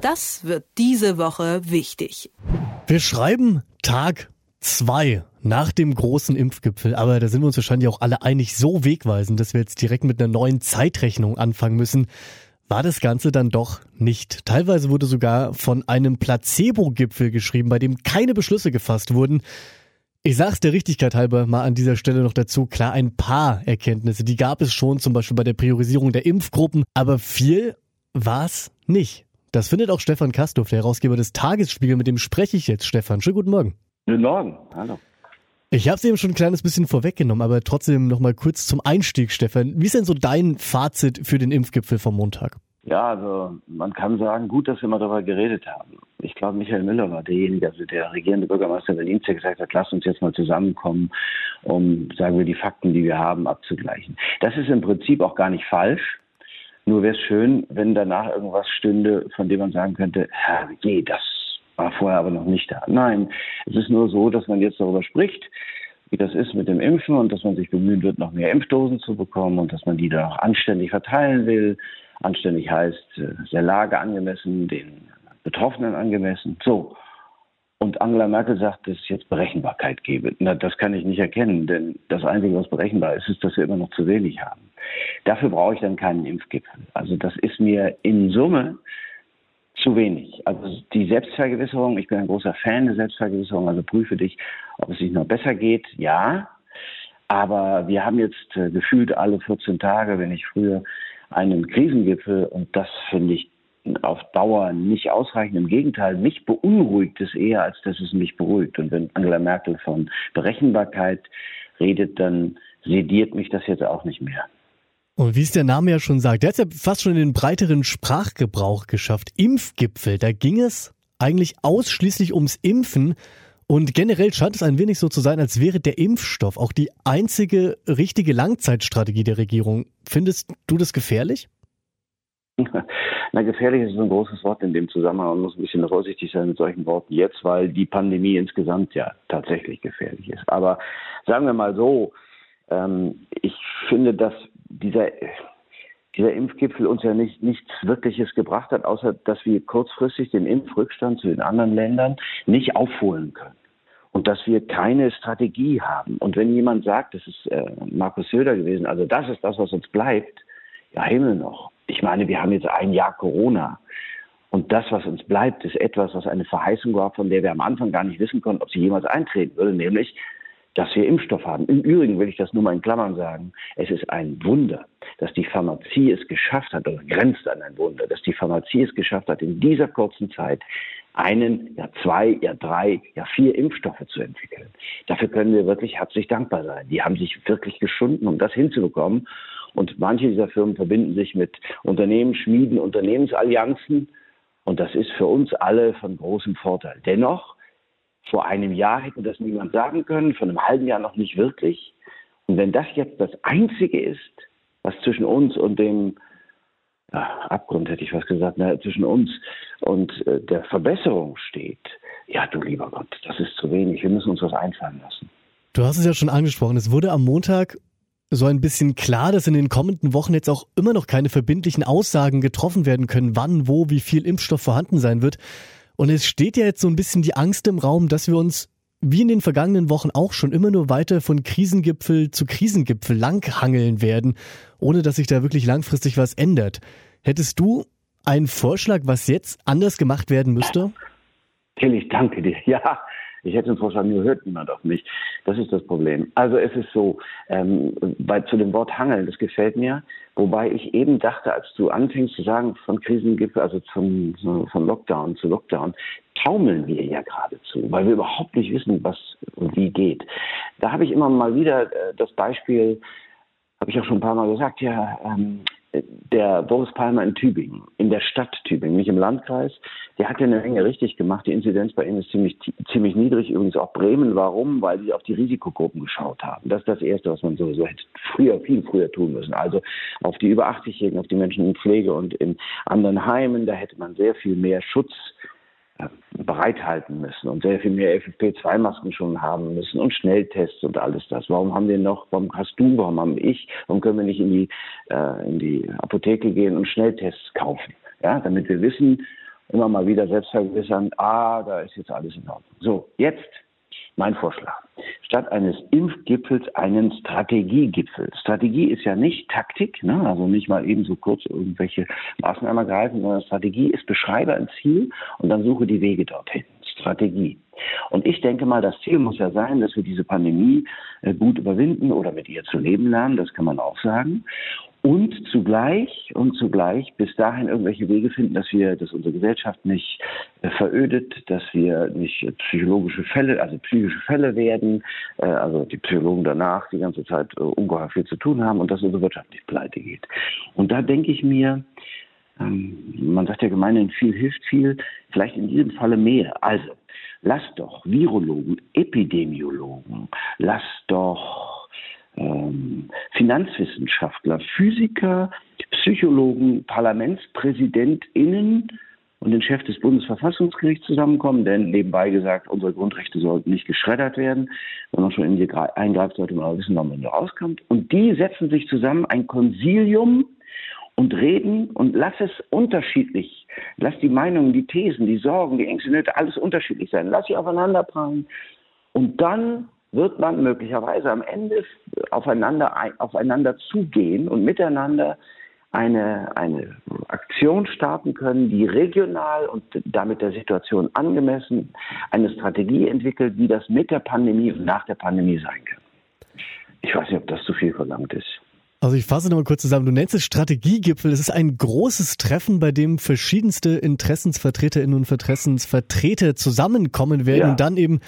Das wird diese Woche wichtig. Wir schreiben Tag zwei nach dem großen Impfgipfel, aber da sind wir uns wahrscheinlich auch alle einig so wegweisend, dass wir jetzt direkt mit einer neuen Zeitrechnung anfangen müssen. War das Ganze dann doch nicht. Teilweise wurde sogar von einem Placebo-Gipfel geschrieben, bei dem keine Beschlüsse gefasst wurden. Ich sag's der Richtigkeit halber mal an dieser Stelle noch dazu. Klar, ein paar Erkenntnisse, die gab es schon, zum Beispiel bei der Priorisierung der Impfgruppen, aber viel war's nicht. Das findet auch Stefan Kastorf, der Herausgeber des Tagesspiegel, mit dem spreche ich jetzt, Stefan. Schönen guten Morgen. Guten Morgen, hallo. Ich habe es eben schon ein kleines bisschen vorweggenommen, aber trotzdem noch mal kurz zum Einstieg, Stefan. Wie ist denn so dein Fazit für den Impfgipfel vom Montag? Ja, also man kann sagen, gut, dass wir mal darüber geredet haben. Ich glaube, Michael Müller war derjenige, also der regierende Bürgermeister Berlins, der gesagt hat, lass uns jetzt mal zusammenkommen, um, sagen wir, die Fakten, die wir haben, abzugleichen. Das ist im Prinzip auch gar nicht falsch. Nur wäre es schön, wenn danach irgendwas stünde, von dem man sagen könnte, herrje, das war vorher aber noch nicht da. Nein, es ist nur so, dass man jetzt darüber spricht, wie das ist mit dem Impfen und dass man sich bemühen wird, noch mehr Impfdosen zu bekommen und dass man die da auch anständig verteilen will. Anständig heißt äh, der Lage angemessen, den Betroffenen angemessen. So. Und Angela Merkel sagt, dass es jetzt Berechenbarkeit gebe. Na, das kann ich nicht erkennen, denn das Einzige, was berechenbar ist, ist, dass wir immer noch zu wenig haben. Dafür brauche ich dann keinen Impfgipfel. Also das ist mir in Summe zu wenig. Also die Selbstvergewisserung, ich bin ein großer Fan der Selbstvergewisserung, also prüfe dich, ob es sich noch besser geht, ja. Aber wir haben jetzt äh, gefühlt alle 14 Tage, wenn nicht früher, einen Krisengipfel und das finde ich auf Dauer nicht ausreichend. Im Gegenteil, mich beunruhigt es eher, als dass es mich beruhigt. Und wenn Angela Merkel von Berechenbarkeit redet, dann sediert mich das jetzt auch nicht mehr. Und wie es der Name ja schon sagt, der hat es ja fast schon in den breiteren Sprachgebrauch geschafft. Impfgipfel, da ging es eigentlich ausschließlich ums Impfen. Und generell scheint es ein wenig so zu sein, als wäre der Impfstoff auch die einzige richtige Langzeitstrategie der Regierung. Findest du das gefährlich? Na, gefährlich ist ein großes Wort in dem Zusammenhang. Man muss ein bisschen vorsichtig sein mit solchen Worten jetzt, weil die Pandemie insgesamt ja tatsächlich gefährlich ist. Aber sagen wir mal so, ähm, ich finde, dass dieser, dieser Impfgipfel uns ja nicht, nichts Wirkliches gebracht hat, außer dass wir kurzfristig den Impfrückstand zu den anderen Ländern nicht aufholen können. Und dass wir keine Strategie haben. Und wenn jemand sagt, das ist äh, Markus Söder gewesen, also das ist das, was uns bleibt, ja Himmel noch. Ich meine, wir haben jetzt ein Jahr Corona. Und das, was uns bleibt, ist etwas, was eine Verheißung war, von der wir am Anfang gar nicht wissen konnten, ob sie jemals eintreten würde, nämlich dass wir Impfstoff haben. Im Übrigen will ich das nur mal in Klammern sagen. Es ist ein Wunder, dass die Pharmazie es geschafft hat, oder grenzt an ein Wunder, dass die Pharmazie es geschafft hat, in dieser kurzen Zeit einen, ja zwei, ja drei, ja vier Impfstoffe zu entwickeln. Dafür können wir wirklich herzlich dankbar sein. Die haben sich wirklich geschunden, um das hinzubekommen. Und manche dieser Firmen verbinden sich mit Unternehmen, schmieden Unternehmensallianzen. Und das ist für uns alle von großem Vorteil. Dennoch vor einem Jahr hätte das niemand sagen können, vor einem halben Jahr noch nicht wirklich. Und wenn das jetzt das Einzige ist, was zwischen uns und dem ja, Abgrund, hätte ich was gesagt, na, zwischen uns und äh, der Verbesserung steht, ja, du lieber Gott, das ist zu wenig. Wir müssen uns was einfallen lassen. Du hast es ja schon angesprochen. Es wurde am Montag so ein bisschen klar, dass in den kommenden Wochen jetzt auch immer noch keine verbindlichen Aussagen getroffen werden können, wann, wo, wie viel Impfstoff vorhanden sein wird. Und es steht ja jetzt so ein bisschen die Angst im Raum, dass wir uns wie in den vergangenen Wochen auch schon immer nur weiter von Krisengipfel zu Krisengipfel langhangeln werden, ohne dass sich da wirklich langfristig was ändert. Hättest du einen Vorschlag, was jetzt anders gemacht werden müsste? Till, danke dir. Ja, ich hätte einen Vorschlag, nur hört niemand auf mich. Das ist das Problem. Also es ist so, ähm, bei, zu dem Wort Hangeln, das gefällt mir. Wobei ich eben dachte, als du anfingst zu sagen, von Krisengipfel, also zum, von Lockdown zu Lockdown, taumeln wir ja geradezu, weil wir überhaupt nicht wissen, was und wie geht. Da habe ich immer mal wieder äh, das Beispiel, habe ich auch schon ein paar Mal gesagt, ja, ähm, der Boris Palmer in Tübingen, in der Stadt Tübingen, nicht im Landkreis, der hat ja eine Menge richtig gemacht. Die Inzidenz bei ihm ist ziemlich, ziemlich niedrig, übrigens auch Bremen. Warum? Weil sie auf die Risikogruppen geschaut haben. Das ist das Erste, was man sowieso hätte früher, viel früher tun müssen. Also auf die über 80-Jährigen, auf die Menschen in Pflege und in anderen Heimen, da hätte man sehr viel mehr Schutz bereithalten müssen und sehr viel mehr FFP2-Masken schon haben müssen und Schnelltests und alles das. Warum haben wir noch, warum hast du, warum haben ich, warum können wir nicht in die, äh, in die Apotheke gehen und Schnelltests kaufen? Ja, damit wir wissen, immer mal wieder selbst ah, da ist jetzt alles in Ordnung. So, jetzt mein Vorschlag. Statt eines Impfgipfels einen Strategiegipfel. Strategie ist ja nicht Taktik, ne? also nicht mal eben so kurz irgendwelche Maßnahmen ergreifen, sondern Strategie ist beschreibe ein Ziel und dann suche die Wege dorthin. Strategie. Und ich denke mal, das Ziel muss ja sein, dass wir diese Pandemie äh, gut überwinden oder mit ihr zu leben lernen, das kann man auch sagen und zugleich und zugleich bis dahin irgendwelche Wege finden, dass wir, dass unsere Gesellschaft nicht äh, verödet, dass wir nicht psychologische Fälle, also psychische Fälle werden, äh, also die Psychologen danach die ganze Zeit äh, ungeheuer viel zu tun haben und dass unsere Wirtschaft nicht pleite geht. Und da denke ich mir, ähm, man sagt ja gemeinhin viel hilft viel, vielleicht in diesem Falle mehr. Also, lasst doch Virologen, Epidemiologen, lasst doch ähm, Finanzwissenschaftler, Physiker, Psychologen, ParlamentspräsidentInnen und den Chef des Bundesverfassungsgerichts zusammenkommen, denn nebenbei gesagt, unsere Grundrechte sollten nicht geschreddert werden. Wenn man schon in die eingreift, sollte man auch wissen, wann man da rauskommt. Und die setzen sich zusammen, ein Konsilium, und reden und lass es unterschiedlich. Lass die Meinungen, die Thesen, die Sorgen, die Ängste, Nöte, alles unterschiedlich sein. Lass sie aufeinander prallen. Und dann wird man möglicherweise am Ende aufeinander, aufeinander zugehen und miteinander eine, eine Aktion starten können, die regional und damit der Situation angemessen eine Strategie entwickelt, wie das mit der Pandemie und nach der Pandemie sein kann. Ich weiß nicht, ob das zu viel verlangt ist. Also ich fasse nochmal kurz zusammen. Du nennst es Strategiegipfel. Es ist ein großes Treffen, bei dem verschiedenste Interessensvertreterinnen und Interessensvertreter zusammenkommen werden ja. und dann eben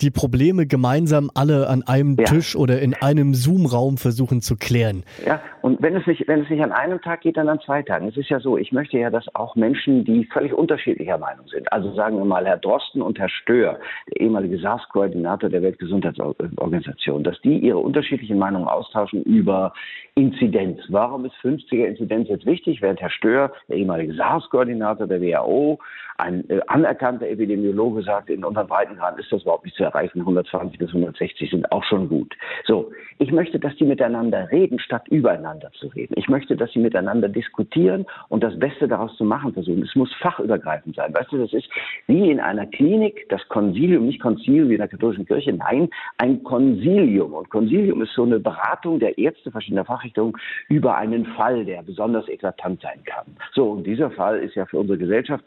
die Probleme gemeinsam alle an einem ja. Tisch oder in einem Zoom-Raum versuchen zu klären. Ja, und wenn es nicht, wenn es nicht an einem Tag geht, dann an zwei Tagen. Es ist ja so, ich möchte ja, dass auch Menschen, die völlig unterschiedlicher Meinung sind, also sagen wir mal Herr Drosten und Herr Stör, der ehemalige SARS-Koordinator der Weltgesundheitsorganisation, dass die ihre unterschiedlichen Meinungen austauschen über Inzidenz. Warum ist 50er Inzidenz jetzt wichtig, während Herr Stör, der ehemalige SARS-Koordinator der WHO, ein äh, anerkannter Epidemiologe sagt, in unseren Breitengraden ist das überhaupt nicht zu erreichen. 120 bis 160 sind auch schon gut. So, ich möchte, dass die miteinander reden, statt übereinander zu reden. Ich möchte, dass sie miteinander diskutieren und das Beste daraus zu machen versuchen. Es muss fachübergreifend sein. Weißt du, das ist wie in einer Klinik, das Konsilium, nicht Konzil wie in der katholischen Kirche, nein, ein Konsilium. Und Konsilium ist so eine Beratung der Ärzte verschiedener Fachrichtungen über einen Fall, der besonders eklatant sein kann. So, und dieser Fall ist ja für unsere Gesellschaft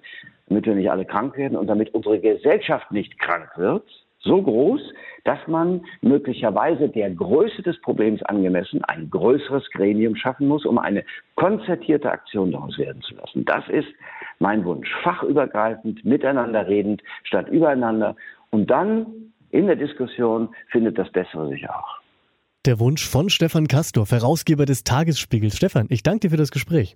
damit wir nicht alle krank werden und damit unsere Gesellschaft nicht krank wird, so groß, dass man möglicherweise der Größe des Problems angemessen ein größeres Gremium schaffen muss, um eine konzertierte Aktion daraus werden zu lassen. Das ist mein Wunsch. Fachübergreifend, miteinander redend, statt übereinander. Und dann in der Diskussion findet das Bessere sich auch. Der Wunsch von Stefan Kastor, Herausgeber des Tagesspiegels. Stefan, ich danke dir für das Gespräch.